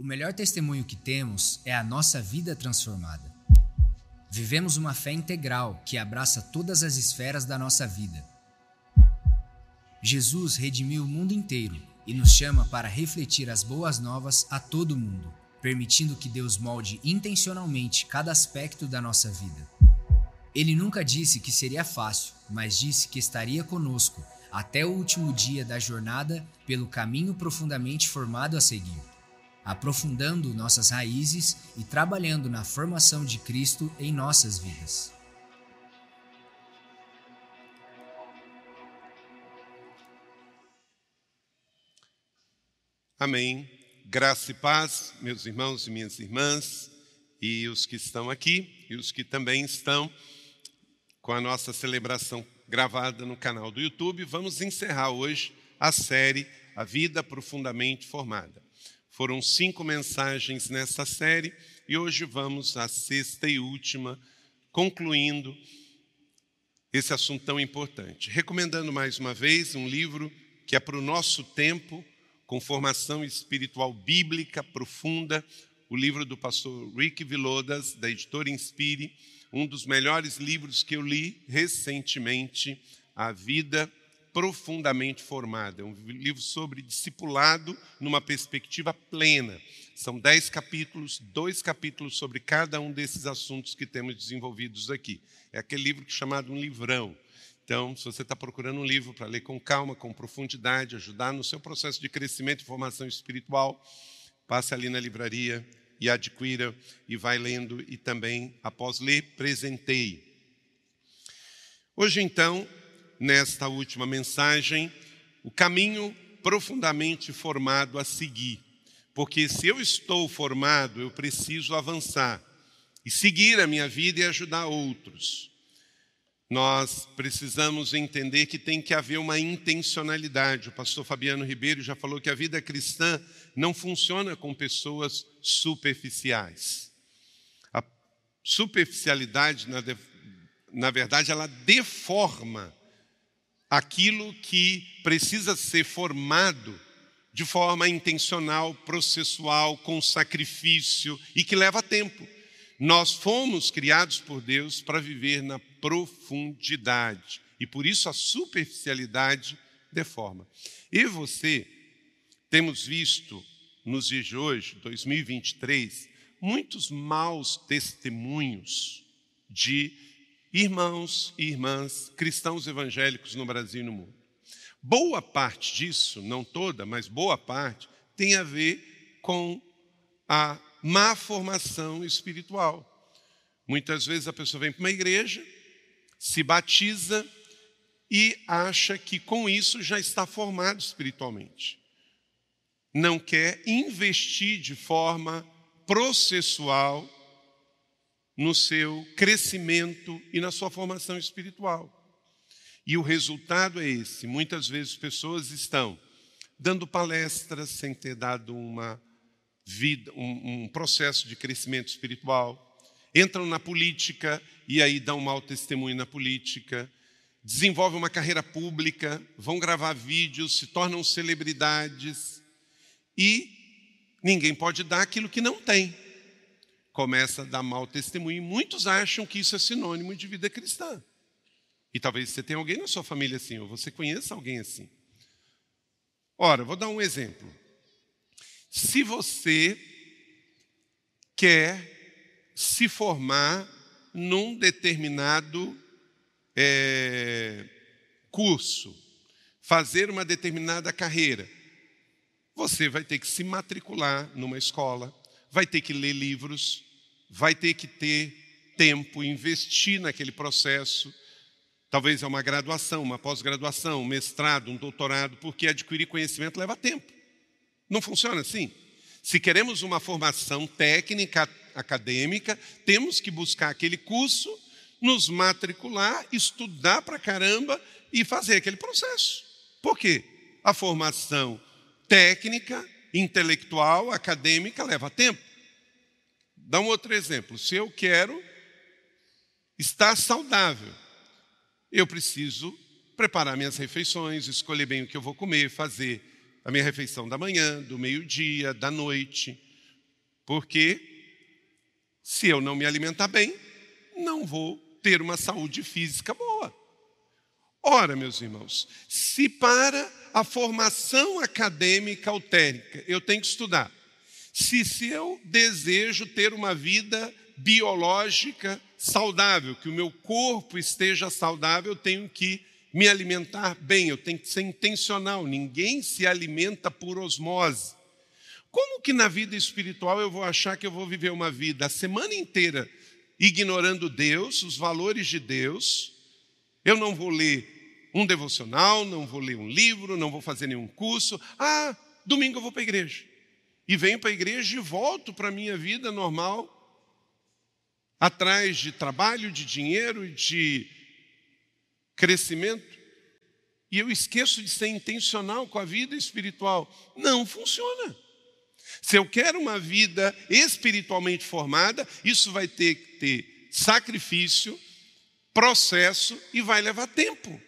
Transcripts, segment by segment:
O melhor testemunho que temos é a nossa vida transformada. Vivemos uma fé integral que abraça todas as esferas da nossa vida. Jesus redimiu o mundo inteiro e nos chama para refletir as boas novas a todo mundo, permitindo que Deus molde intencionalmente cada aspecto da nossa vida. Ele nunca disse que seria fácil, mas disse que estaria conosco até o último dia da jornada pelo caminho profundamente formado a seguir aprofundando nossas raízes e trabalhando na formação de Cristo em nossas vidas. Amém. Graça e paz, meus irmãos e minhas irmãs, e os que estão aqui e os que também estão com a nossa celebração gravada no canal do YouTube. Vamos encerrar hoje a série A Vida Profundamente Formada. Foram cinco mensagens nessa série e hoje vamos à sexta e última, concluindo esse assunto tão importante. Recomendando mais uma vez um livro que é para o nosso tempo, com formação espiritual bíblica profunda, o livro do pastor Rick Vilodas, da editora Inspire, um dos melhores livros que eu li recentemente, A Vida profundamente formada. É um livro sobre discipulado numa perspectiva plena. São dez capítulos, dois capítulos sobre cada um desses assuntos que temos desenvolvidos aqui. É aquele livro que é chamado um livrão. Então, se você está procurando um livro para ler com calma, com profundidade, ajudar no seu processo de crescimento e formação espiritual, passe ali na livraria e adquira e vai lendo e também, após ler, presenteie. Hoje, então, nesta última mensagem o caminho profundamente formado a seguir. Porque se eu estou formado, eu preciso avançar e seguir a minha vida e ajudar outros. Nós precisamos entender que tem que haver uma intencionalidade. O pastor Fabiano Ribeiro já falou que a vida cristã não funciona com pessoas superficiais. A superficialidade, na, na verdade, ela deforma aquilo que precisa ser formado de forma intencional, processual, com sacrifício e que leva tempo. Nós fomos criados por Deus para viver na profundidade e por isso a superficialidade deforma. E você temos visto nos dias de hoje, 2023, muitos maus testemunhos de irmãos e irmãs cristãos evangélicos no Brasil e no mundo. Boa parte disso, não toda, mas boa parte, tem a ver com a má formação espiritual. Muitas vezes a pessoa vem para uma igreja, se batiza e acha que com isso já está formado espiritualmente. Não quer investir de forma processual no seu crescimento e na sua formação espiritual. E o resultado é esse: muitas vezes pessoas estão dando palestras sem ter dado uma vida, um, um processo de crescimento espiritual, entram na política e aí dão um mau testemunho na política, desenvolvem uma carreira pública, vão gravar vídeos, se tornam celebridades e ninguém pode dar aquilo que não tem começa a dar mau testemunho. E muitos acham que isso é sinônimo de vida cristã. E talvez você tenha alguém na sua família assim, ou você conheça alguém assim. Ora, vou dar um exemplo. Se você quer se formar num determinado é, curso, fazer uma determinada carreira, você vai ter que se matricular numa escola, vai ter que ler livros, vai ter que ter tempo, investir naquele processo. Talvez é uma graduação, uma pós-graduação, um mestrado, um doutorado, porque adquirir conhecimento leva tempo. Não funciona assim? Se queremos uma formação técnica, acadêmica, temos que buscar aquele curso, nos matricular, estudar para caramba e fazer aquele processo. Por quê? A formação técnica, intelectual, acadêmica leva tempo. Dá um outro exemplo. Se eu quero estar saudável, eu preciso preparar minhas refeições, escolher bem o que eu vou comer, fazer a minha refeição da manhã, do meio-dia, da noite, Porque se eu não me alimentar bem, não vou ter uma saúde física boa. Ora, meus irmãos, se para a formação acadêmica autênica eu tenho que estudar, se, eu desejo ter uma vida biológica saudável, que o meu corpo esteja saudável, eu tenho que me alimentar bem, eu tenho que ser intencional. Ninguém se alimenta por osmose. Como que na vida espiritual eu vou achar que eu vou viver uma vida a semana inteira ignorando Deus, os valores de Deus? Eu não vou ler um devocional, não vou ler um livro, não vou fazer nenhum curso. Ah, domingo eu vou para a igreja. E venho para a igreja e volto para a minha vida normal, atrás de trabalho, de dinheiro, de crescimento. E eu esqueço de ser intencional com a vida espiritual. Não funciona. Se eu quero uma vida espiritualmente formada, isso vai ter que ter sacrifício, processo e vai levar tempo.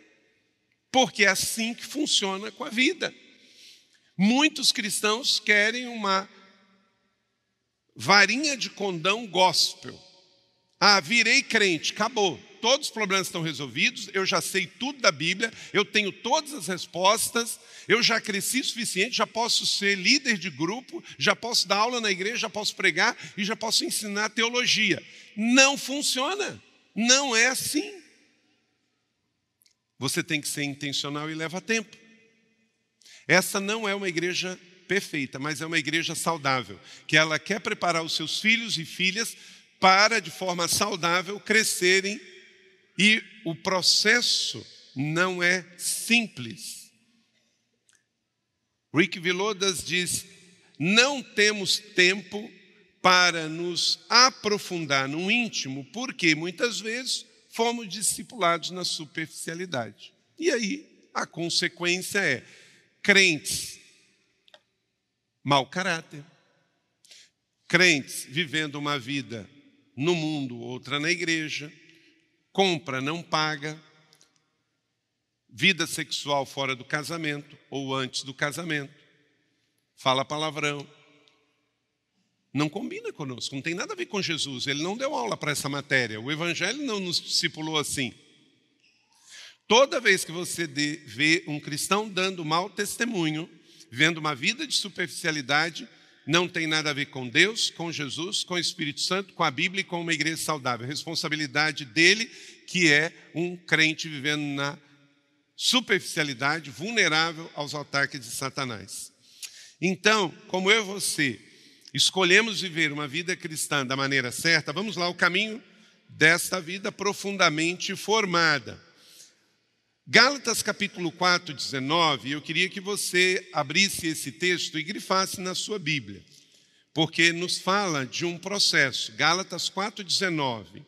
Porque é assim que funciona com a vida. Muitos cristãos querem uma varinha de condão gospel. Ah, virei crente, acabou. Todos os problemas estão resolvidos, eu já sei tudo da Bíblia, eu tenho todas as respostas, eu já cresci o suficiente, já posso ser líder de grupo, já posso dar aula na igreja, já posso pregar e já posso ensinar teologia. Não funciona. Não é assim. Você tem que ser intencional e leva tempo. Essa não é uma igreja perfeita, mas é uma igreja saudável, que ela quer preparar os seus filhos e filhas para, de forma saudável, crescerem e o processo não é simples. Rick Vilodas diz: não temos tempo para nos aprofundar no íntimo, porque muitas vezes fomos discipulados na superficialidade. E aí a consequência é crentes mau caráter, crentes vivendo uma vida no mundo, outra na igreja, compra, não paga, vida sexual fora do casamento ou antes do casamento, fala palavrão. Não combina conosco, não tem nada a ver com Jesus. Ele não deu aula para essa matéria. O Evangelho não nos discipulou assim. Toda vez que você vê um cristão dando mau testemunho, vendo uma vida de superficialidade, não tem nada a ver com Deus, com Jesus, com o Espírito Santo, com a Bíblia e com uma igreja saudável. Responsabilidade dele, que é um crente vivendo na superficialidade, vulnerável aos ataques de Satanás. Então, como eu e você escolhemos viver uma vida cristã da maneira certa, vamos lá, o caminho desta vida profundamente formada. Gálatas capítulo 4, 19, eu queria que você abrisse esse texto e grifasse na sua Bíblia, porque nos fala de um processo. Gálatas 4, 19.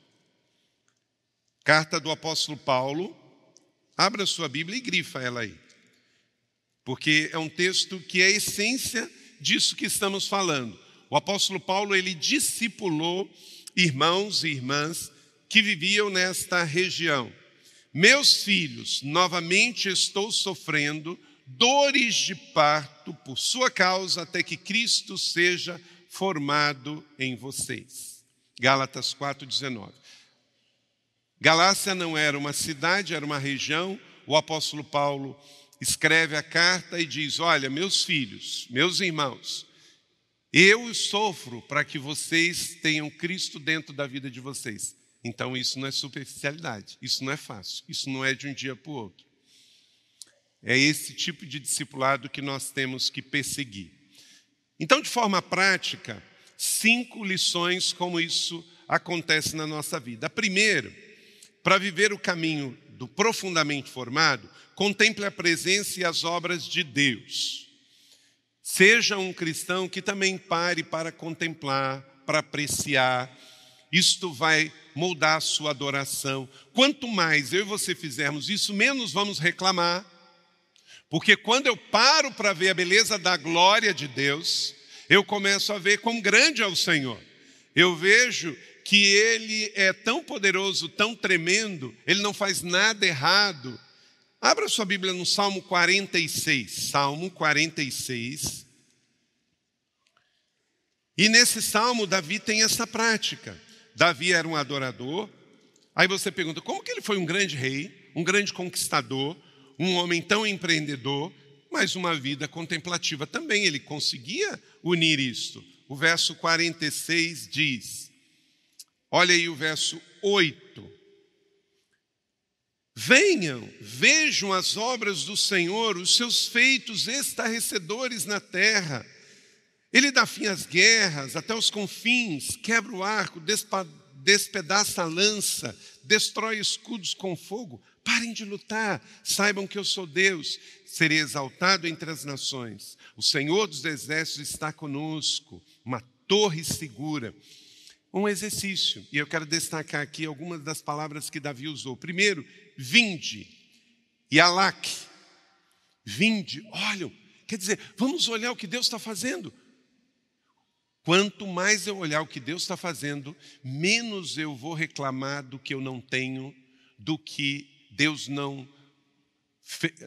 Carta do apóstolo Paulo. Abra sua Bíblia e grifa ela aí. Porque é um texto que é a essência disso que estamos falando. O apóstolo Paulo, ele discipulou irmãos e irmãs que viviam nesta região. Meus filhos, novamente estou sofrendo dores de parto por sua causa, até que Cristo seja formado em vocês. Gálatas 4,19. Galácia não era uma cidade, era uma região. O apóstolo Paulo escreve a carta e diz: Olha, meus filhos, meus irmãos, eu sofro para que vocês tenham Cristo dentro da vida de vocês. Então isso não é superficialidade, isso não é fácil, isso não é de um dia para o outro. É esse tipo de discipulado que nós temos que perseguir. Então, de forma prática, cinco lições como isso acontece na nossa vida. A primeira, para viver o caminho do profundamente formado, contemple a presença e as obras de Deus. Seja um cristão que também pare para contemplar, para apreciar. Isto vai moldar a sua adoração. Quanto mais eu e você fizermos isso, menos vamos reclamar. Porque quando eu paro para ver a beleza da glória de Deus, eu começo a ver quão grande é o Senhor. Eu vejo que Ele é tão poderoso, tão tremendo, Ele não faz nada errado. Abra sua Bíblia no Salmo 46. Salmo 46. E nesse salmo, Davi tem essa prática. Davi era um adorador. Aí você pergunta: como que ele foi um grande rei, um grande conquistador, um homem tão empreendedor, mas uma vida contemplativa também? Ele conseguia unir isto. O verso 46 diz: olha aí o verso 8. Venham, vejam as obras do Senhor, os seus feitos estarrecedores na terra. Ele dá fim às guerras, até os confins, quebra o arco, despedaça a lança, destrói escudos com fogo. Parem de lutar, saibam que eu sou Deus, serei exaltado entre as nações. O Senhor dos exércitos está conosco, uma torre segura. Um exercício, e eu quero destacar aqui algumas das palavras que Davi usou. Primeiro, vinde, e alac, vinde, olham, quer dizer, vamos olhar o que Deus está fazendo. Quanto mais eu olhar o que Deus está fazendo, menos eu vou reclamar do que eu não tenho, do que Deus não,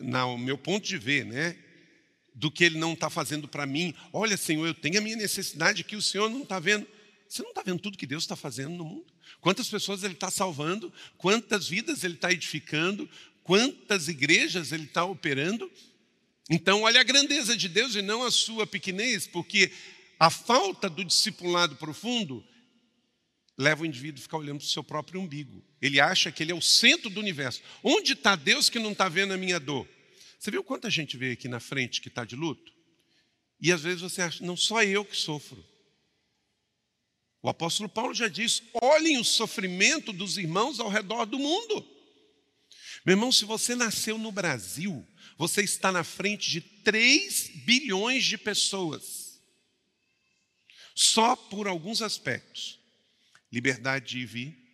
no meu ponto de ver, né? Do que Ele não está fazendo para mim. Olha, Senhor, eu tenho a minha necessidade que o Senhor não está vendo. Você não está vendo tudo que Deus está fazendo no mundo? Quantas pessoas Ele está salvando, quantas vidas Ele está edificando, quantas igrejas Ele está operando. Então, olha a grandeza de Deus e não a sua pequenez, porque a falta do discipulado profundo leva o indivíduo a ficar olhando para o seu próprio umbigo. Ele acha que ele é o centro do universo. Onde está Deus que não está vendo a minha dor? Você viu quanta gente veio aqui na frente que está de luto? E às vezes você acha, não só eu que sofro. O apóstolo Paulo já diz: olhem o sofrimento dos irmãos ao redor do mundo. Meu irmão, se você nasceu no Brasil, você está na frente de 3 bilhões de pessoas. Só por alguns aspectos. Liberdade de ir vir,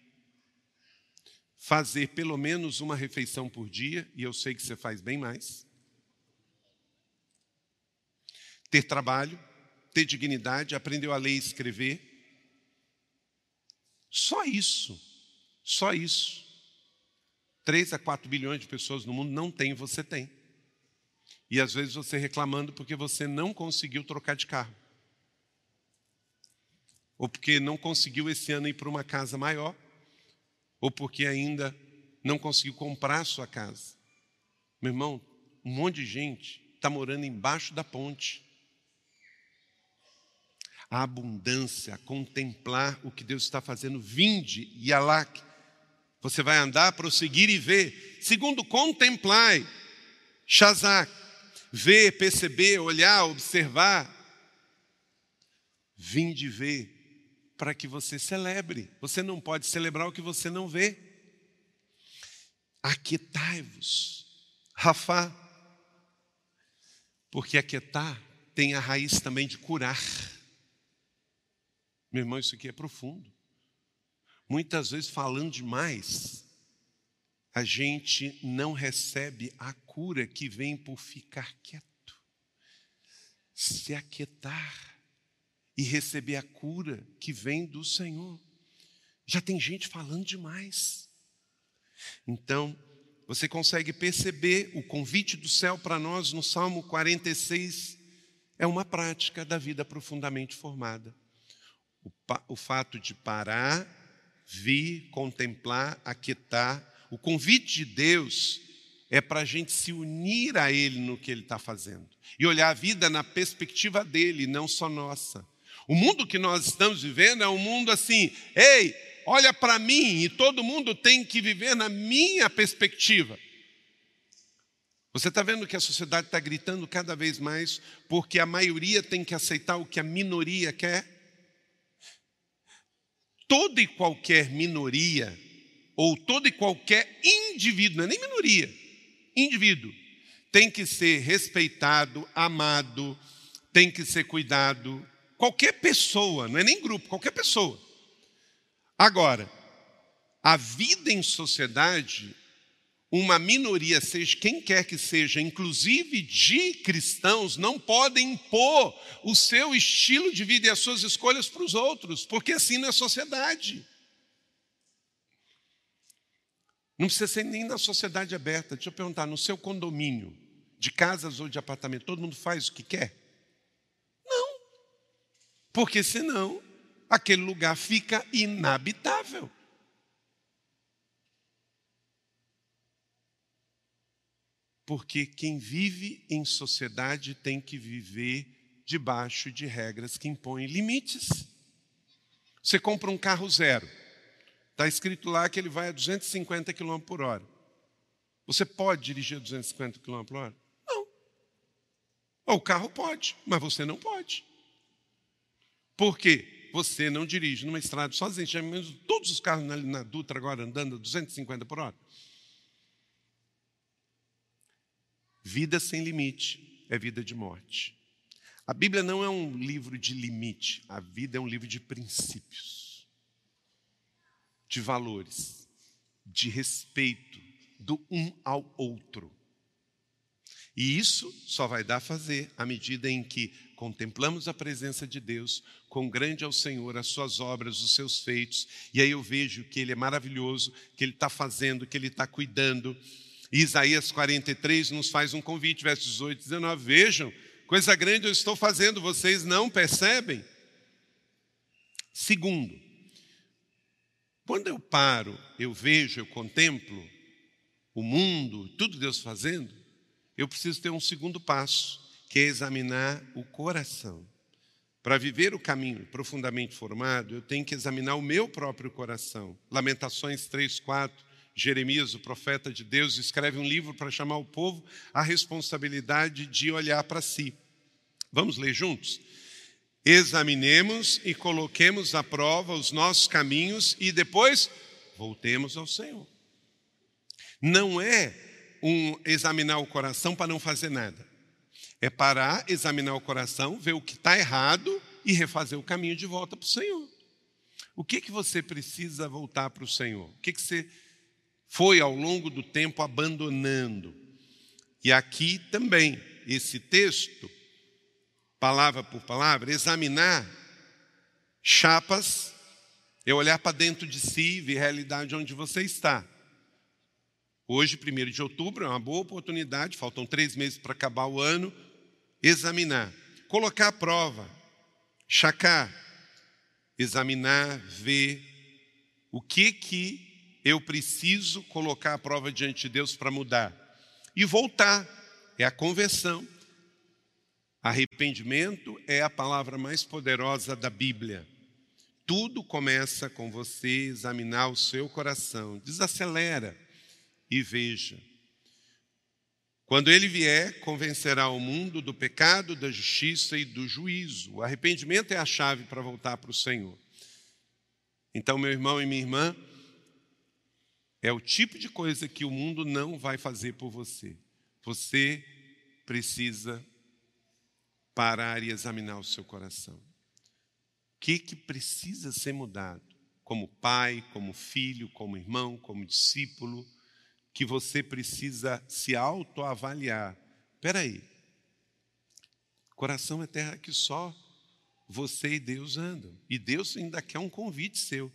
fazer pelo menos uma refeição por dia, e eu sei que você faz bem mais. Ter trabalho, ter dignidade, aprendeu a ler e escrever. Só isso, só isso. 3 a 4 bilhões de pessoas no mundo não tem, você tem. E às vezes você reclamando porque você não conseguiu trocar de carro ou porque não conseguiu esse ano ir para uma casa maior, ou porque ainda não conseguiu comprar sua casa. Meu irmão, um monte de gente está morando embaixo da ponte. A abundância, a contemplar o que Deus está fazendo, vinde e alac. Você vai andar, prosseguir e ver. Segundo, contemplai, shazak, ver, perceber, olhar, observar. Vinde ver para que você celebre. Você não pode celebrar o que você não vê. Aquietai-vos, Rafa, porque aquietar tem a raiz também de curar. Meu irmão, isso aqui é profundo. Muitas vezes, falando demais, a gente não recebe a cura que vem por ficar quieto. Se aquietar e receber a cura que vem do Senhor. Já tem gente falando demais. Então, você consegue perceber o convite do céu para nós no Salmo 46 é uma prática da vida profundamente formada. O, o fato de parar, vir, contemplar, aquietar. O convite de Deus é para a gente se unir a Ele no que Ele está fazendo e olhar a vida na perspectiva dele, não só nossa. O mundo que nós estamos vivendo é um mundo assim, ei, olha para mim, e todo mundo tem que viver na minha perspectiva. Você está vendo que a sociedade está gritando cada vez mais porque a maioria tem que aceitar o que a minoria quer? Toda e qualquer minoria, ou todo e qualquer indivíduo, não é nem minoria, indivíduo, tem que ser respeitado, amado, tem que ser cuidado, Qualquer pessoa, não é nem grupo, qualquer pessoa. Agora, a vida em sociedade, uma minoria, seja quem quer que seja, inclusive de cristãos, não podem impor o seu estilo de vida e as suas escolhas para os outros, porque assim não é sociedade. Não precisa ser nem na sociedade aberta. Deixa eu perguntar, no seu condomínio, de casas ou de apartamento, todo mundo faz o que quer? Porque senão aquele lugar fica inabitável. Porque quem vive em sociedade tem que viver debaixo de regras que impõem limites. Você compra um carro zero, está escrito lá que ele vai a 250 km por hora. Você pode dirigir a 250 km por hora? Não. O carro pode, mas você não pode. Por quê? Você não dirige numa estrada sozinho. Já menos todos os carros na, na Dutra agora andando a 250 por hora. Vida sem limite é vida de morte. A Bíblia não é um livro de limite, a vida é um livro de princípios, de valores, de respeito do um ao outro. E isso só vai dar a fazer à medida em que contemplamos a presença de Deus, quão grande é o Senhor, as suas obras, os seus feitos, e aí eu vejo que Ele é maravilhoso, que Ele está fazendo, que Ele está cuidando. E Isaías 43 nos faz um convite, versos 18 e 19: Vejam, coisa grande eu estou fazendo, vocês não percebem? Segundo, quando eu paro, eu vejo, eu contemplo o mundo, tudo Deus fazendo, eu preciso ter um segundo passo, que é examinar o coração. Para viver o caminho profundamente formado, eu tenho que examinar o meu próprio coração. Lamentações 3, 4, Jeremias, o profeta de Deus, escreve um livro para chamar o povo à responsabilidade de olhar para si. Vamos ler juntos? Examinemos e coloquemos à prova os nossos caminhos e depois voltemos ao Senhor. Não é um examinar o coração para não fazer nada. É parar, examinar o coração, ver o que está errado e refazer o caminho de volta para o Senhor. O que, que você precisa voltar para o Senhor? O que, que você foi ao longo do tempo abandonando? E aqui também, esse texto, palavra por palavra, examinar chapas, é olhar para dentro de si e ver a realidade onde você está. Hoje, 1 de outubro, é uma boa oportunidade, faltam três meses para acabar o ano, examinar, colocar à prova, chacar, examinar, ver o que que eu preciso colocar à prova diante de Deus para mudar. E voltar, é a conversão. Arrependimento é a palavra mais poderosa da Bíblia. Tudo começa com você examinar o seu coração. Desacelera e veja. Quando ele vier, convencerá o mundo do pecado, da justiça e do juízo. O arrependimento é a chave para voltar para o Senhor. Então, meu irmão e minha irmã, é o tipo de coisa que o mundo não vai fazer por você. Você precisa parar e examinar o seu coração. O que, que precisa ser mudado? Como pai, como filho, como irmão, como discípulo que você precisa se autoavaliar. Espera aí. Coração é terra que só você e Deus andam. E Deus ainda quer um convite seu.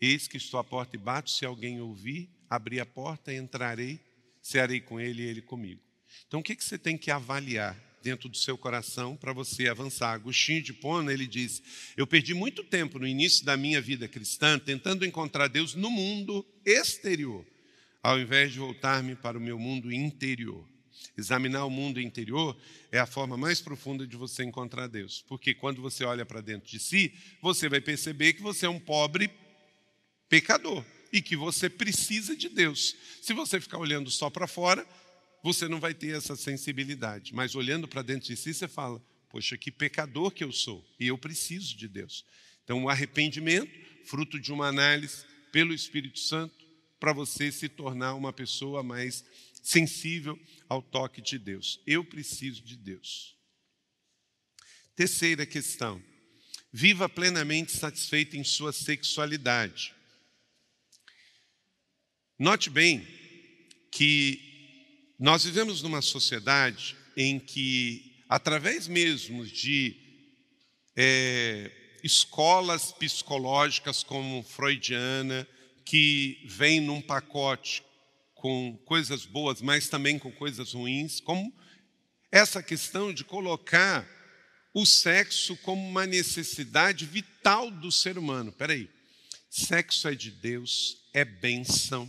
Eis que estou à porta e bato, se alguém ouvir, abrir a porta, entrarei, cearei com ele e ele comigo. Então o que, que você tem que avaliar dentro do seu coração para você avançar? Agostinho de Pona, ele diz, eu perdi muito tempo no início da minha vida cristã tentando encontrar Deus no mundo exterior ao invés de voltar-me para o meu mundo interior. Examinar o mundo interior é a forma mais profunda de você encontrar Deus, porque quando você olha para dentro de si, você vai perceber que você é um pobre pecador e que você precisa de Deus. Se você ficar olhando só para fora, você não vai ter essa sensibilidade, mas olhando para dentro de si, você fala: Poxa, que pecador que eu sou e eu preciso de Deus. Então, o arrependimento, fruto de uma análise pelo Espírito Santo, para você se tornar uma pessoa mais sensível ao toque de Deus. Eu preciso de Deus. Terceira questão. Viva plenamente satisfeito em sua sexualidade. Note bem que nós vivemos numa sociedade em que, através mesmo de é, escolas psicológicas como freudiana, que vem num pacote com coisas boas, mas também com coisas ruins, como essa questão de colocar o sexo como uma necessidade vital do ser humano. Espera aí. Sexo é de Deus, é bênção,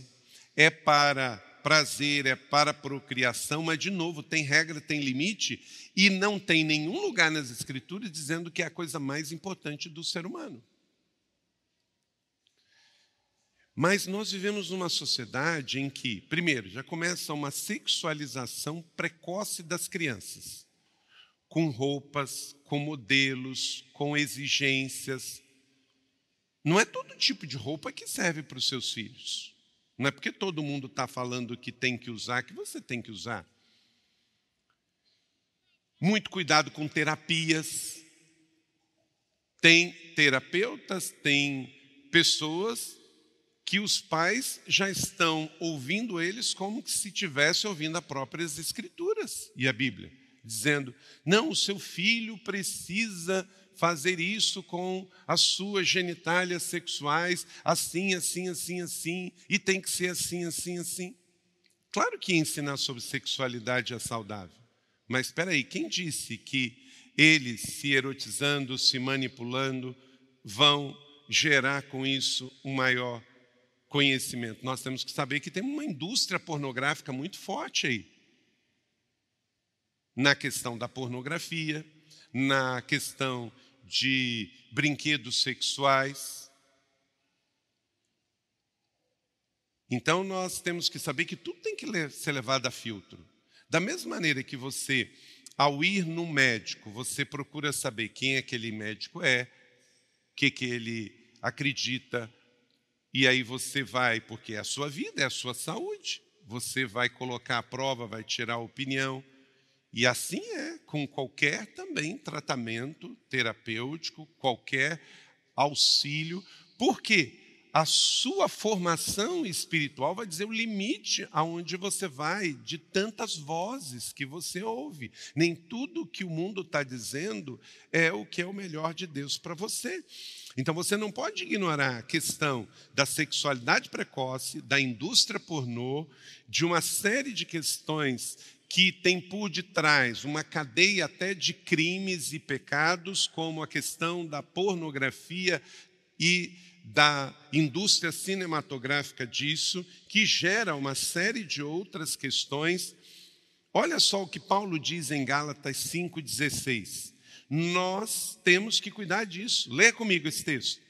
é para prazer, é para procriação, mas, de novo, tem regra, tem limite, e não tem nenhum lugar nas Escrituras dizendo que é a coisa mais importante do ser humano. Mas nós vivemos numa sociedade em que, primeiro, já começa uma sexualização precoce das crianças, com roupas, com modelos, com exigências. Não é todo tipo de roupa que serve para os seus filhos. Não é porque todo mundo está falando que tem que usar que você tem que usar. Muito cuidado com terapias. Tem terapeutas, tem pessoas que os pais já estão ouvindo eles como se estivesse ouvindo as próprias Escrituras e a Bíblia, dizendo: não, o seu filho precisa fazer isso com as suas genitálias sexuais, assim, assim, assim, assim, e tem que ser assim, assim, assim. Claro que ensinar sobre sexualidade é saudável, mas espera aí, quem disse que eles se erotizando, se manipulando, vão gerar com isso um maior conhecimento. Nós temos que saber que tem uma indústria pornográfica muito forte aí. Na questão da pornografia, na questão de brinquedos sexuais. Então nós temos que saber que tudo tem que ser levado a filtro. Da mesma maneira que você, ao ir no médico, você procura saber quem aquele médico é, o que, que ele acredita, e aí você vai, porque é a sua vida, é a sua saúde, você vai colocar a prova, vai tirar a opinião. E assim é com qualquer também tratamento terapêutico, qualquer auxílio, porque a sua formação espiritual vai dizer o limite aonde você vai de tantas vozes que você ouve. Nem tudo que o mundo está dizendo é o que é o melhor de Deus para você. Então você não pode ignorar a questão da sexualidade precoce, da indústria pornô, de uma série de questões que tem por detrás uma cadeia até de crimes e pecados, como a questão da pornografia e da indústria cinematográfica disso, que gera uma série de outras questões. Olha só o que Paulo diz em Gálatas 5,16. Nós temos que cuidar disso. Lê comigo esse texto.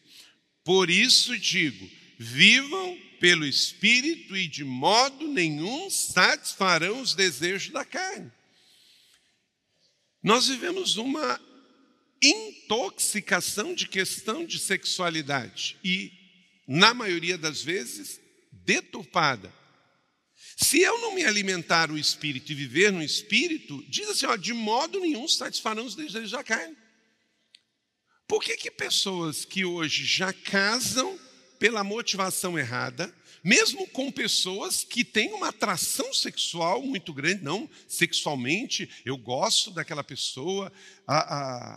Por isso digo: vivam pelo Espírito e de modo nenhum satisfarão os desejos da carne. Nós vivemos uma intoxicação de questão de sexualidade e, na maioria das vezes, deturpada. Se eu não me alimentar o espírito e viver no espírito, diz assim, ó, de modo nenhum satisfarão os desejos da carne. Por que, que pessoas que hoje já casam pela motivação errada, mesmo com pessoas que têm uma atração sexual muito grande, não sexualmente, eu gosto daquela pessoa, a,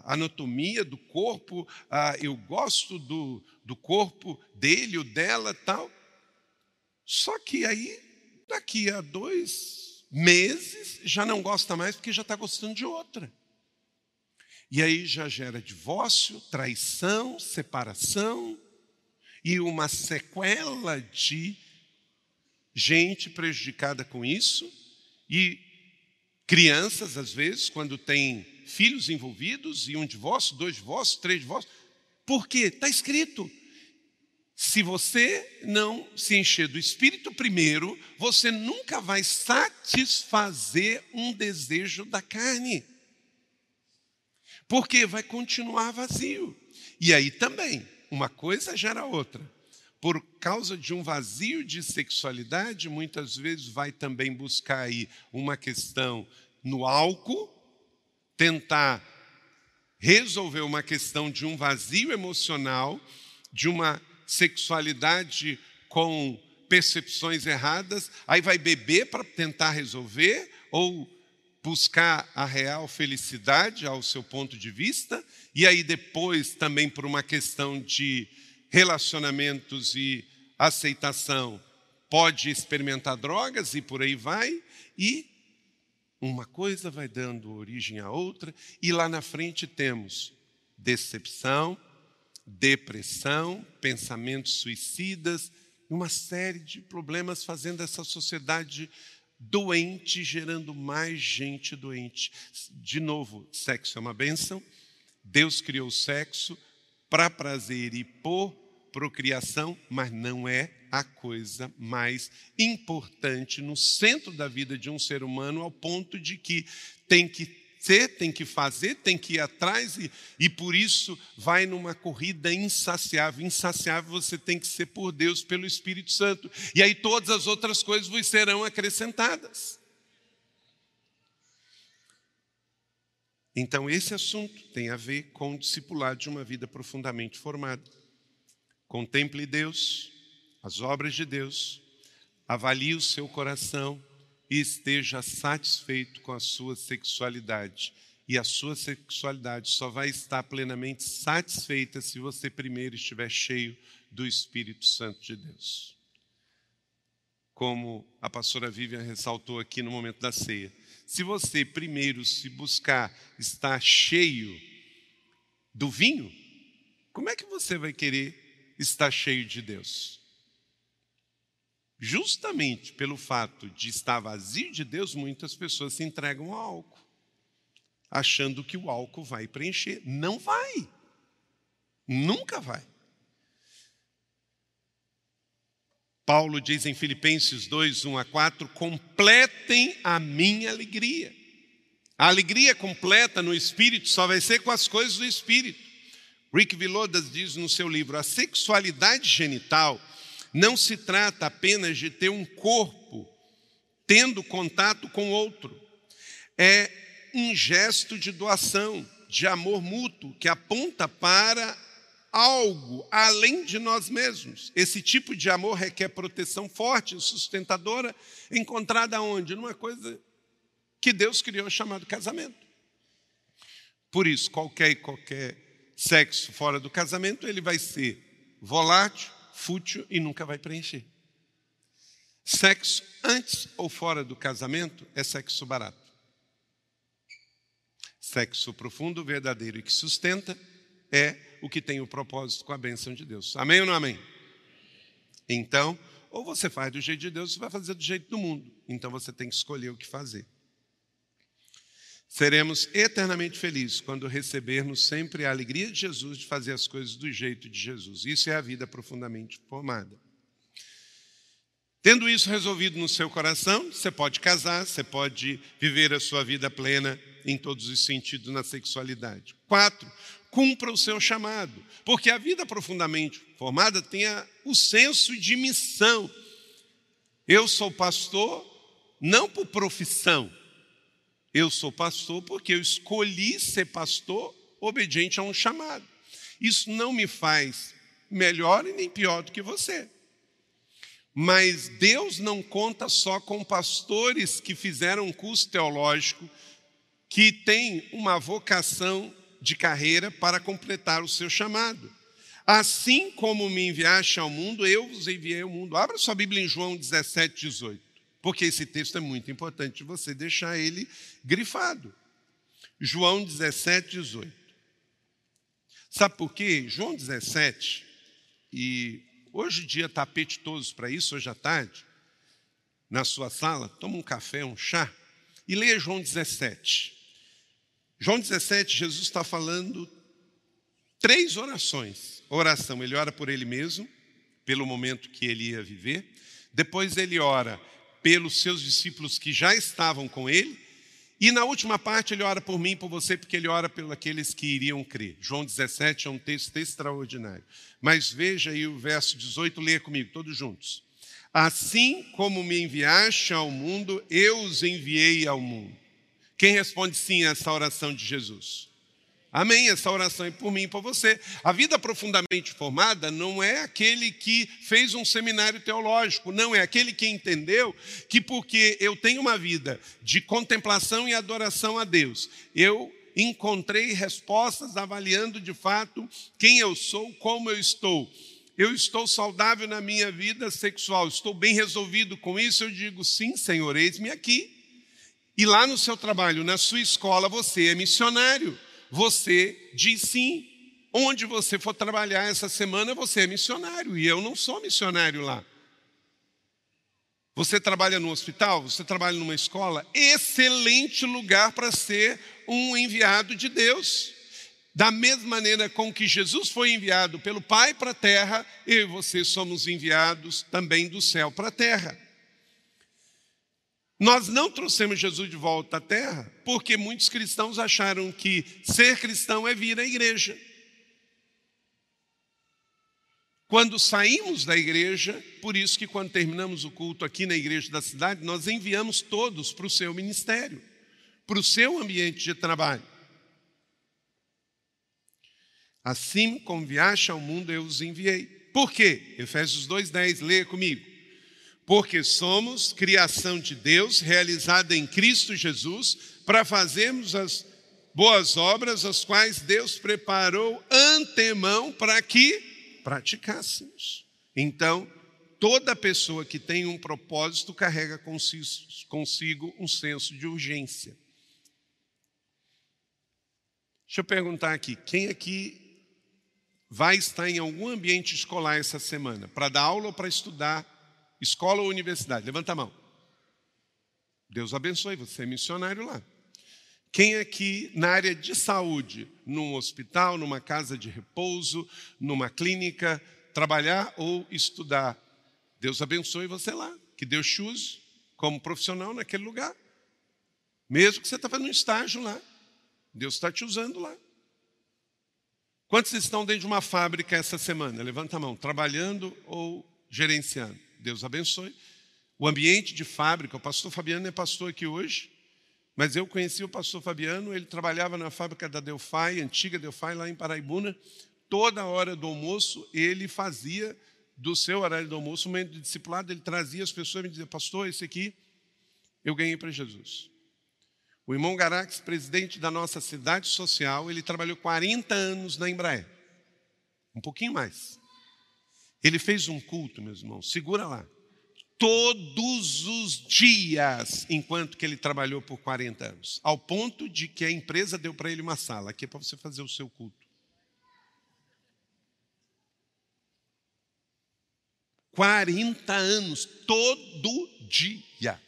a anatomia do corpo, a, eu gosto do, do corpo dele ou dela tal. Só que aí, daqui a dois meses, já não gosta mais porque já está gostando de outra. E aí já gera divórcio, traição, separação e uma sequela de gente prejudicada com isso e crianças, às vezes, quando tem filhos envolvidos e um divórcio, dois divórcios, três divórcios. Por quê? Está escrito. Se você não se encher do Espírito primeiro, você nunca vai satisfazer um desejo da carne. Porque vai continuar vazio. E aí também, uma coisa gera outra. Por causa de um vazio de sexualidade, muitas vezes vai também buscar aí uma questão no álcool, tentar resolver uma questão de um vazio emocional, de uma sexualidade com percepções erradas, aí vai beber para tentar resolver ou buscar a real felicidade ao seu ponto de vista, e aí depois também por uma questão de relacionamentos e aceitação, pode experimentar drogas e por aí vai, e uma coisa vai dando origem à outra, e lá na frente temos decepção, depressão, pensamentos suicidas, uma série de problemas fazendo essa sociedade doente, gerando mais gente doente. De novo, sexo é uma bênção. Deus criou o sexo para prazer e por procriação, mas não é a coisa mais importante no centro da vida de um ser humano, ao ponto de que tem que ser, tem que fazer, tem que ir atrás e, e por isso vai numa corrida insaciável. Insaciável você tem que ser por Deus, pelo Espírito Santo. E aí todas as outras coisas vos serão acrescentadas. Então, esse assunto tem a ver com o discipulado de uma vida profundamente formada. Contemple Deus, as obras de Deus, avalie o seu coração e esteja satisfeito com a sua sexualidade. E a sua sexualidade só vai estar plenamente satisfeita se você primeiro estiver cheio do Espírito Santo de Deus. Como a pastora Vivian ressaltou aqui no momento da ceia. Se você primeiro se buscar estar cheio do vinho, como é que você vai querer estar cheio de Deus? Justamente pelo fato de estar vazio de Deus, muitas pessoas se entregam ao álcool, achando que o álcool vai preencher. Não vai. Nunca vai. Paulo diz em Filipenses 2, 1 a 4: completem a minha alegria. A alegria completa no espírito só vai ser com as coisas do espírito. Rick Vilodas diz no seu livro: a sexualidade genital não se trata apenas de ter um corpo tendo contato com outro. É um gesto de doação, de amor mútuo, que aponta para algo além de nós mesmos. Esse tipo de amor requer proteção forte, sustentadora, encontrada onde? Numa coisa que Deus criou chamado casamento. Por isso, qualquer qualquer sexo fora do casamento, ele vai ser volátil, fútil e nunca vai preencher. Sexo antes ou fora do casamento é sexo barato. Sexo profundo, verdadeiro e que sustenta é o que tem o propósito com a bênção de Deus. Amém ou não amém? Então, ou você faz do jeito de Deus, ou você vai fazer do jeito do mundo. Então você tem que escolher o que fazer. Seremos eternamente felizes quando recebermos sempre a alegria de Jesus de fazer as coisas do jeito de Jesus. Isso é a vida profundamente formada. Tendo isso resolvido no seu coração, você pode casar, você pode viver a sua vida plena em todos os sentidos na sexualidade. Quatro, cumpra o seu chamado, porque a vida profundamente formada tem o senso de missão. Eu sou pastor não por profissão, eu sou pastor porque eu escolhi ser pastor obediente a um chamado. Isso não me faz melhor e nem pior do que você. Mas Deus não conta só com pastores que fizeram um curso teológico, que têm uma vocação de carreira para completar o seu chamado. Assim como me enviaste ao mundo, eu vos enviei ao mundo. Abra sua Bíblia em João 17, 18 porque esse texto é muito importante você deixar ele grifado. João 17, 18. Sabe por quê? João 17, e hoje em dia está apetitoso para isso, hoje à tarde, na sua sala, toma um café, um chá, e leia João 17. João 17, Jesus está falando três orações. Oração, ele ora por ele mesmo, pelo momento que ele ia viver. Depois ele ora pelos seus discípulos que já estavam com ele. E na última parte ele ora por mim por você, porque ele ora pelos que iriam crer. João 17 é um texto extraordinário. Mas veja aí o verso 18, leia comigo, todos juntos. Assim como me enviaste ao mundo, eu os enviei ao mundo. Quem responde sim a essa oração de Jesus? Amém. Essa oração é por mim e por você. A vida profundamente formada não é aquele que fez um seminário teológico, não, é aquele que entendeu que porque eu tenho uma vida de contemplação e adoração a Deus, eu encontrei respostas avaliando de fato quem eu sou, como eu estou. Eu estou saudável na minha vida sexual, estou bem resolvido com isso. Eu digo, sim, Senhor, eis-me aqui. E lá no seu trabalho, na sua escola, você é missionário. Você diz sim. Onde você for trabalhar essa semana, você é missionário. E eu não sou missionário lá. Você trabalha no hospital, você trabalha numa escola, excelente lugar para ser um enviado de Deus. Da mesma maneira com que Jesus foi enviado pelo Pai para a terra, eu e você somos enviados também do céu para a terra. Nós não trouxemos Jesus de volta à terra porque muitos cristãos acharam que ser cristão é vir à igreja. Quando saímos da igreja, por isso que quando terminamos o culto aqui na igreja da cidade, nós enviamos todos para o seu ministério, para o seu ambiente de trabalho. Assim como viaja ao mundo, eu os enviei. Por quê? Efésios 2,10, leia comigo. Porque somos criação de Deus, realizada em Cristo Jesus, para fazermos as boas obras, as quais Deus preparou antemão para que praticássemos. Então, toda pessoa que tem um propósito carrega consigo um senso de urgência. Deixa eu perguntar aqui: quem aqui vai estar em algum ambiente escolar essa semana? Para dar aula ou para estudar? Escola ou universidade? Levanta a mão. Deus abençoe, você é missionário lá. Quem aqui na área de saúde, num hospital, numa casa de repouso, numa clínica, trabalhar ou estudar? Deus abençoe você lá, que Deus te use como profissional naquele lugar. Mesmo que você está fazendo um estágio lá, Deus está te usando lá. Quantos estão dentro de uma fábrica essa semana? Levanta a mão, trabalhando ou gerenciando? Deus abençoe. O ambiente de fábrica, o pastor Fabiano é pastor aqui hoje. Mas eu conheci o pastor Fabiano, ele trabalhava na fábrica da Delphi, antiga Delphi, lá em Paraibuna. Toda hora do almoço, ele fazia do seu horário do almoço, um momento de discipulado, ele trazia as pessoas e me dizia, pastor, esse aqui eu ganhei para Jesus. O irmão Garax, presidente da nossa cidade social, ele trabalhou 40 anos na Embraer. Um pouquinho mais. Ele fez um culto, meus irmãos, segura lá todos os dias, enquanto que ele trabalhou por 40 anos, ao ponto de que a empresa deu para ele uma sala, aqui é para você fazer o seu culto. 40 anos, todo dia.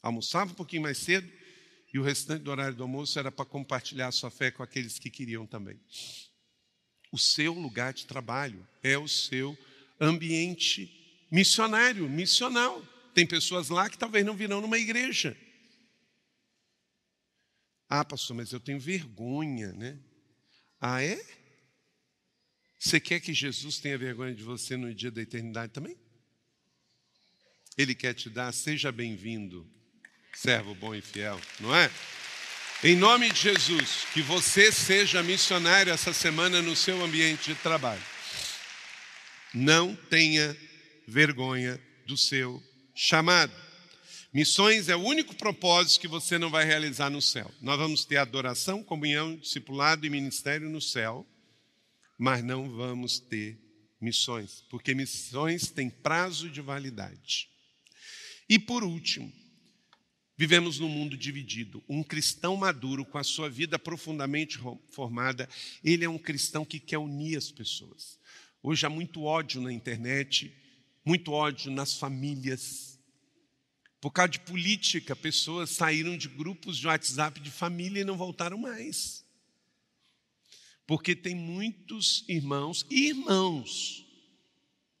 Almoçava um pouquinho mais cedo e o restante do horário do almoço era para compartilhar a sua fé com aqueles que queriam também. O seu lugar de trabalho é o seu ambiente missionário, missional. Tem pessoas lá que talvez não virão numa igreja. Ah, pastor, mas eu tenho vergonha, né? Ah, é? Você quer que Jesus tenha vergonha de você no dia da eternidade também? Ele quer te dar, seja bem-vindo, servo bom e fiel, não é? Em nome de Jesus, que você seja missionário essa semana no seu ambiente de trabalho. Não tenha vergonha do seu chamado. Missões é o único propósito que você não vai realizar no céu. Nós vamos ter adoração, comunhão, discipulado e ministério no céu, mas não vamos ter missões, porque missões têm prazo de validade. E por último, vivemos num mundo dividido. Um cristão maduro, com a sua vida profundamente formada, ele é um cristão que quer unir as pessoas. Hoje há muito ódio na internet, muito ódio nas famílias. Por causa de política, pessoas saíram de grupos de WhatsApp de família e não voltaram mais. Porque tem muitos irmãos e irmãos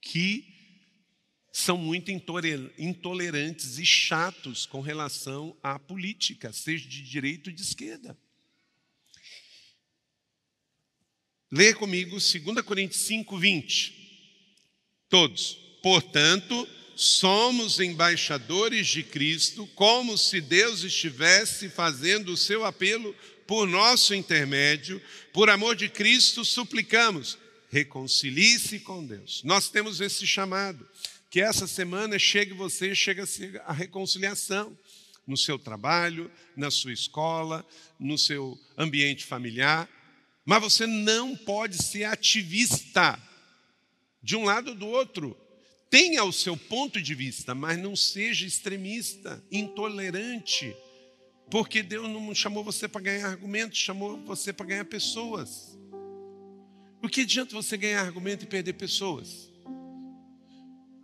que são muito intolerantes e chatos com relação à política, seja de direita ou de esquerda. Leia comigo 2 Coríntios 5, 20. Todos. Portanto, somos embaixadores de Cristo, como se Deus estivesse fazendo o seu apelo por nosso intermédio. Por amor de Cristo, suplicamos, reconcilie-se com Deus. Nós temos esse chamado, que essa semana chegue você, chega a reconciliação no seu trabalho, na sua escola, no seu ambiente familiar. Mas você não pode ser ativista de um lado ou do outro. Tenha o seu ponto de vista, mas não seja extremista, intolerante, porque Deus não chamou você para ganhar argumentos, chamou você para ganhar pessoas. O que adianta você ganhar argumento e perder pessoas?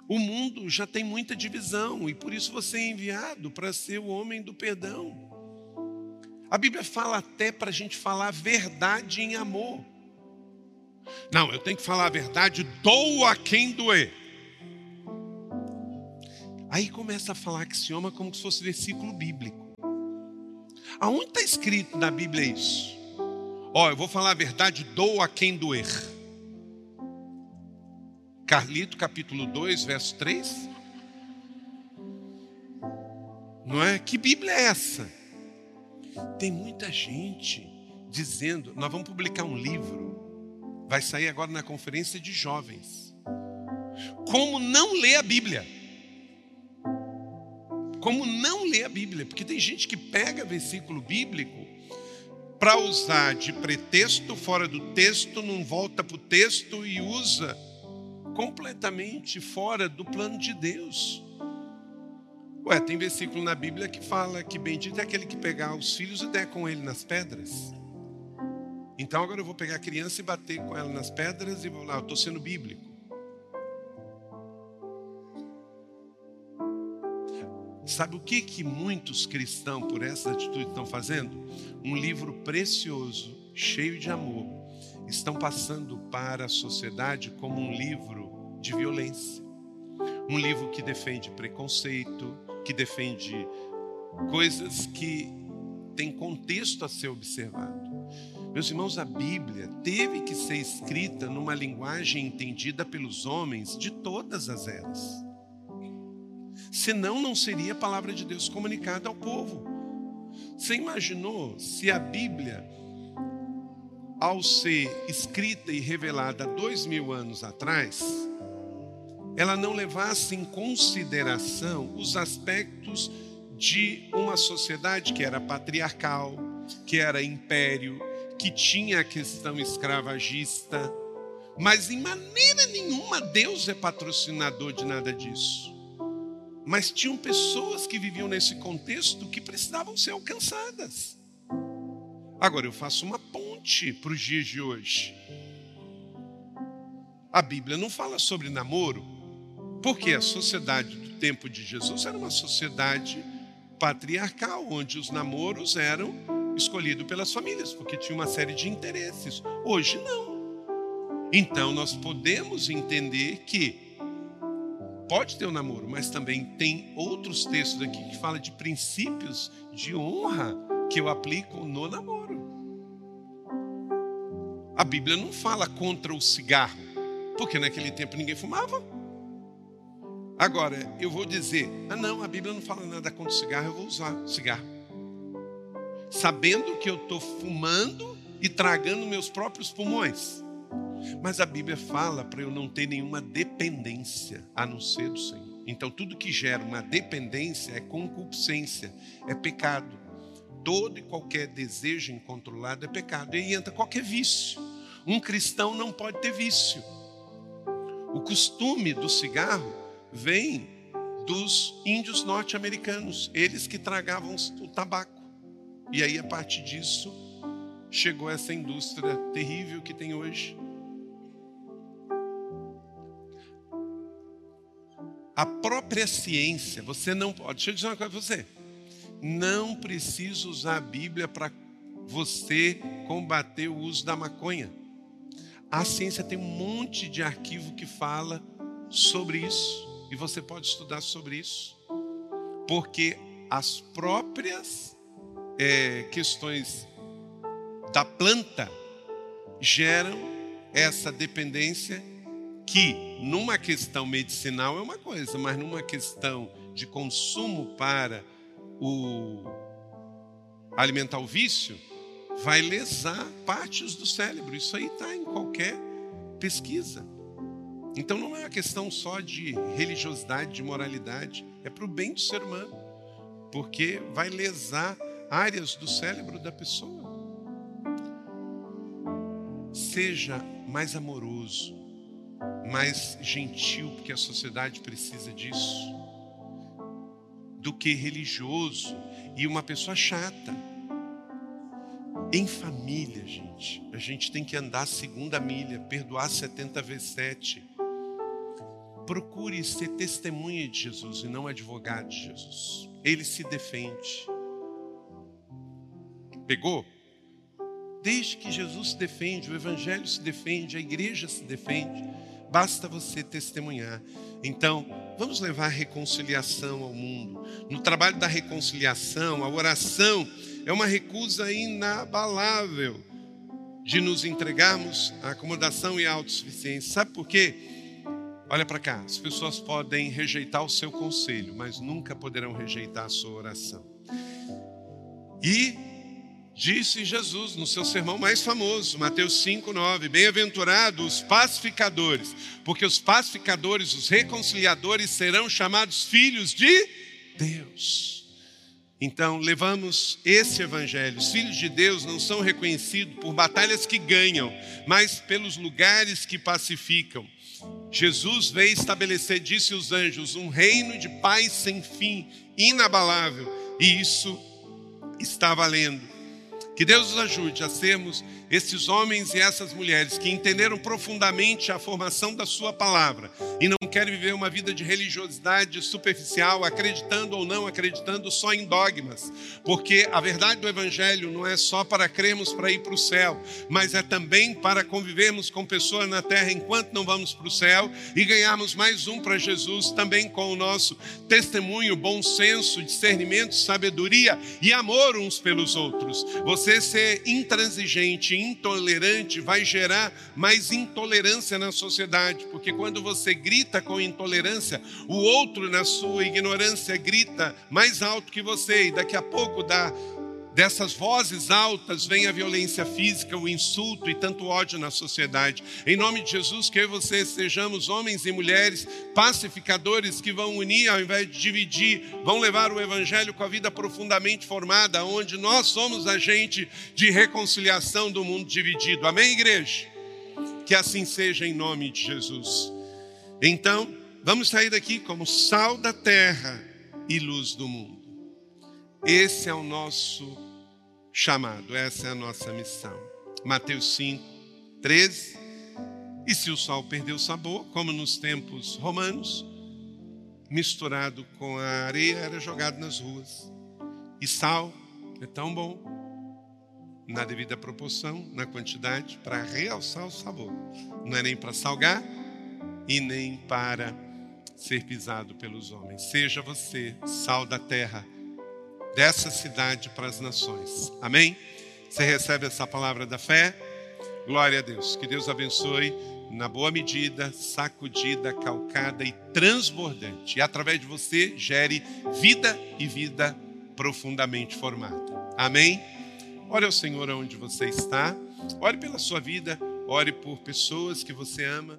O mundo já tem muita divisão e por isso você é enviado para ser o homem do perdão. A Bíblia fala até para a gente falar a verdade em amor. Não, eu tenho que falar a verdade, dou a quem doer. Aí começa a falar axioma como se fosse versículo bíblico. Aonde está escrito na Bíblia isso? Ó, eu vou falar a verdade, dou a quem doer. Carlito, capítulo 2, verso 3. Não é? Que Bíblia é essa? Tem muita gente dizendo, nós vamos publicar um livro, vai sair agora na conferência de jovens. Como não ler a Bíblia? Como não ler a Bíblia? Porque tem gente que pega versículo bíblico para usar de pretexto fora do texto, não volta para o texto e usa completamente fora do plano de Deus. Ué, tem versículo na Bíblia que fala que bendito é aquele que pegar os filhos e der com ele nas pedras. Então agora eu vou pegar a criança e bater com ela nas pedras e vou lá, eu estou sendo bíblico. Sabe o que que muitos cristãos por essa atitude estão fazendo? Um livro precioso, cheio de amor, estão passando para a sociedade como um livro de violência. Um livro que defende preconceito, que defende coisas que têm contexto a ser observado. Meus irmãos, a Bíblia teve que ser escrita numa linguagem entendida pelos homens de todas as eras. Senão, não seria a palavra de Deus comunicada ao povo. Você imaginou se a Bíblia, ao ser escrita e revelada dois mil anos atrás, ela não levasse em consideração os aspectos de uma sociedade que era patriarcal, que era império, que tinha a questão escravagista, mas em maneira nenhuma Deus é patrocinador de nada disso. Mas tinham pessoas que viviam nesse contexto que precisavam ser alcançadas. Agora eu faço uma ponte para os dias de hoje. A Bíblia não fala sobre namoro, porque a sociedade do tempo de Jesus era uma sociedade patriarcal, onde os namoros eram escolhidos pelas famílias, porque tinha uma série de interesses. Hoje não. Então nós podemos entender que pode ter um namoro, mas também tem outros textos aqui que falam de princípios de honra que eu aplico no namoro. A Bíblia não fala contra o cigarro, porque naquele tempo ninguém fumava. Agora, eu vou dizer: ah, não, a Bíblia não fala nada contra o cigarro, eu vou usar cigarro. Sabendo que eu estou fumando e tragando meus próprios pulmões. Mas a Bíblia fala para eu não ter nenhuma dependência a não ser do Senhor. Então, tudo que gera uma dependência é concupiscência, é pecado. Todo e qualquer desejo incontrolado é pecado. E aí entra qualquer vício. Um cristão não pode ter vício. O costume do cigarro vem dos índios norte-americanos, eles que tragavam o tabaco. E aí, a partir disso, chegou essa indústria terrível que tem hoje. A própria ciência, você não pode. Deixa eu dizer uma coisa para você. Não precisa usar a Bíblia para você combater o uso da maconha. A ciência tem um monte de arquivo que fala sobre isso. E você pode estudar sobre isso, porque as próprias é, questões da planta geram essa dependência que, numa questão medicinal, é uma coisa, mas numa questão de consumo para o alimentar o vício, vai lesar partes do cérebro. Isso aí está em qualquer pesquisa. Então não é uma questão só de religiosidade, de moralidade, é para o bem do ser humano, porque vai lesar áreas do cérebro da pessoa. Seja mais amoroso, mais gentil, porque a sociedade precisa disso, do que religioso e uma pessoa chata. Em família, gente, a gente tem que andar segunda milha, perdoar 70 vezes 7. Procure ser testemunha de Jesus e não advogado de Jesus. Ele se defende. Pegou? Desde que Jesus se defende, o Evangelho se defende, a igreja se defende, basta você testemunhar. Então, vamos levar a reconciliação ao mundo. No trabalho da reconciliação, a oração é uma recusa inabalável de nos entregarmos à acomodação e à autossuficiência. Sabe por quê? Olha para cá, as pessoas podem rejeitar o seu conselho, mas nunca poderão rejeitar a sua oração. E Disse Jesus no seu sermão mais famoso, Mateus 5:9, bem-aventurados os pacificadores, porque os pacificadores, os reconciliadores serão chamados filhos de Deus. Então, levamos esse evangelho. Os filhos de Deus não são reconhecidos por batalhas que ganham, mas pelos lugares que pacificam. Jesus veio estabelecer, disse os anjos, um reino de paz sem fim, inabalável, e isso está valendo. Que Deus nos ajude a sermos esses homens e essas mulheres que entenderam profundamente a formação da Sua palavra e não querem viver uma vida de religiosidade superficial, acreditando ou não acreditando só em dogmas, porque a verdade do Evangelho não é só para crermos para ir para o céu, mas é também para convivermos com pessoas na terra enquanto não vamos para o céu e ganharmos mais um para Jesus, também com o nosso testemunho, bom senso, discernimento, sabedoria e amor uns pelos outros. Você ser intransigente, intolerante vai gerar mais intolerância na sociedade, porque quando você grita com intolerância, o outro, na sua ignorância, grita mais alto que você, e daqui a pouco dá Dessas vozes altas vem a violência física, o insulto e tanto ódio na sociedade. Em nome de Jesus, que eu e você sejamos homens e mulheres pacificadores que vão unir ao invés de dividir, vão levar o evangelho com a vida profundamente formada, onde nós somos agente de reconciliação do mundo dividido. Amém, igreja? Que assim seja em nome de Jesus. Então, vamos sair daqui como sal da terra e luz do mundo. Esse é o nosso chamado, essa é a nossa missão. Mateus 5, 13. E se o sal perdeu sabor, como nos tempos romanos, misturado com a areia, era jogado nas ruas. E sal é tão bom, na devida proporção, na quantidade, para realçar o sabor. Não é nem para salgar e nem para ser pisado pelos homens. Seja você sal da terra dessa cidade para as nações. Amém? Você recebe essa palavra da fé? Glória a Deus. Que Deus abençoe na boa medida, sacudida, calcada e transbordante. E através de você gere vida e vida profundamente formada. Amém? Ore ao Senhor onde você está. Ore pela sua vida. Ore por pessoas que você ama.